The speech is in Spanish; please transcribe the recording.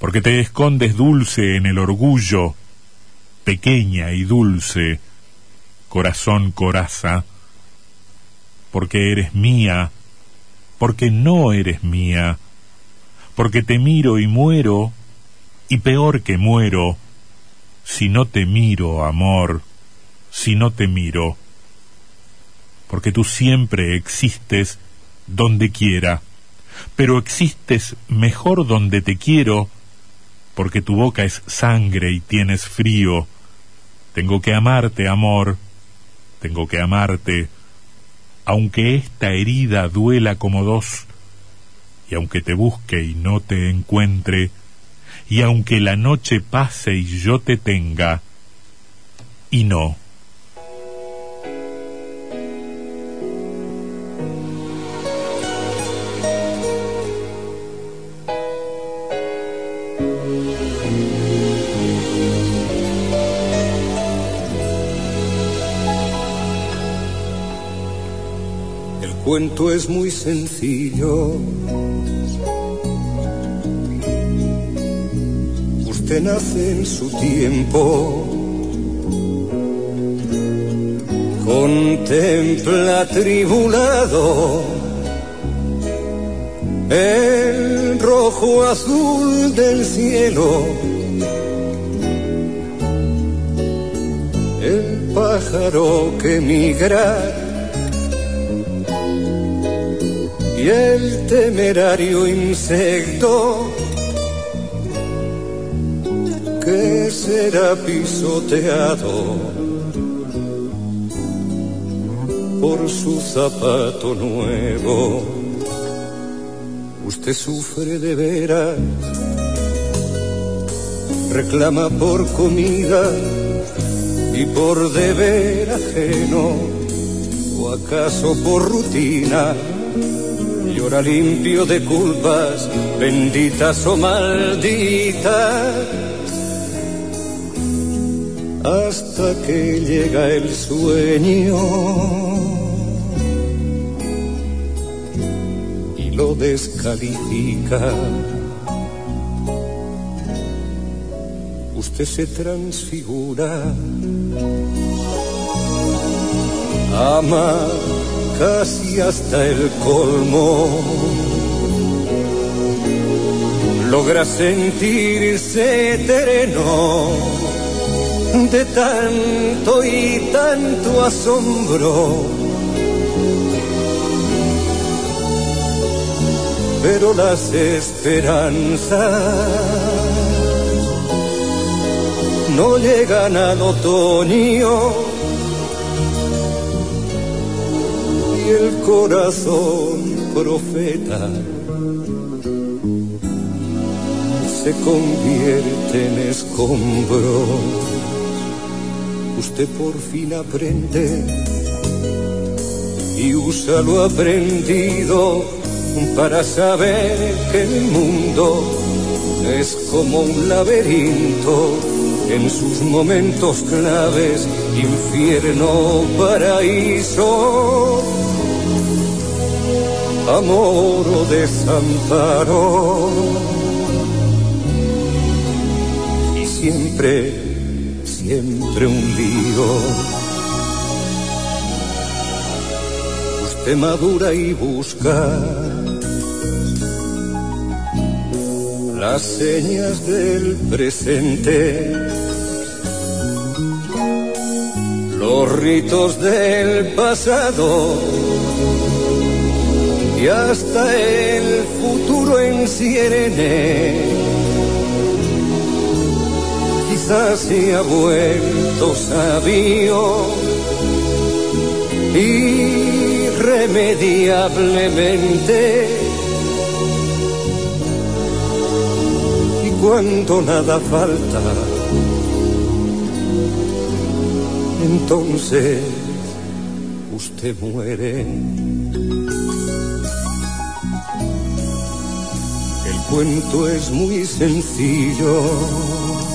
porque te escondes dulce en el orgullo, pequeña y dulce, corazón coraza, porque eres mía, porque no eres mía, porque te miro y muero, y peor que muero, si no te miro, amor, si no te miro, porque tú siempre existes donde quiera, pero existes mejor donde te quiero, porque tu boca es sangre y tienes frío. Tengo que amarte, amor, tengo que amarte, aunque esta herida duela como dos, y aunque te busque y no te encuentre, y aunque la noche pase y yo te tenga, y no. Cuento es muy sencillo. Usted nace en su tiempo. Contempla tribulado el rojo azul del cielo. El pájaro que migra y el temerario insecto que será pisoteado por su zapato nuevo. Usted sufre de veras, reclama por comida y por deber ajeno, o acaso por rutina llora limpio de culpas, benditas o malditas, hasta que llega el sueño y lo descalifica. Usted se transfigura, ama casi hasta el colmo. Logra sentirse terreno de tanto y tanto asombro. Pero las esperanzas no llegan al otoño el corazón profeta se convierte en escombro. Usted por fin aprende y usa lo aprendido para saber que el mundo es como un laberinto en sus momentos claves, infierno, paraíso, amor o desamparo. Y siempre, siempre un lío. Usted madura y busca las señas del presente, los ritos del pasado y hasta el futuro en Sirene. Quizás se ha vuelto sabio irremediablemente cuando nada falta, entonces usted muere. Cuento es muy sencillo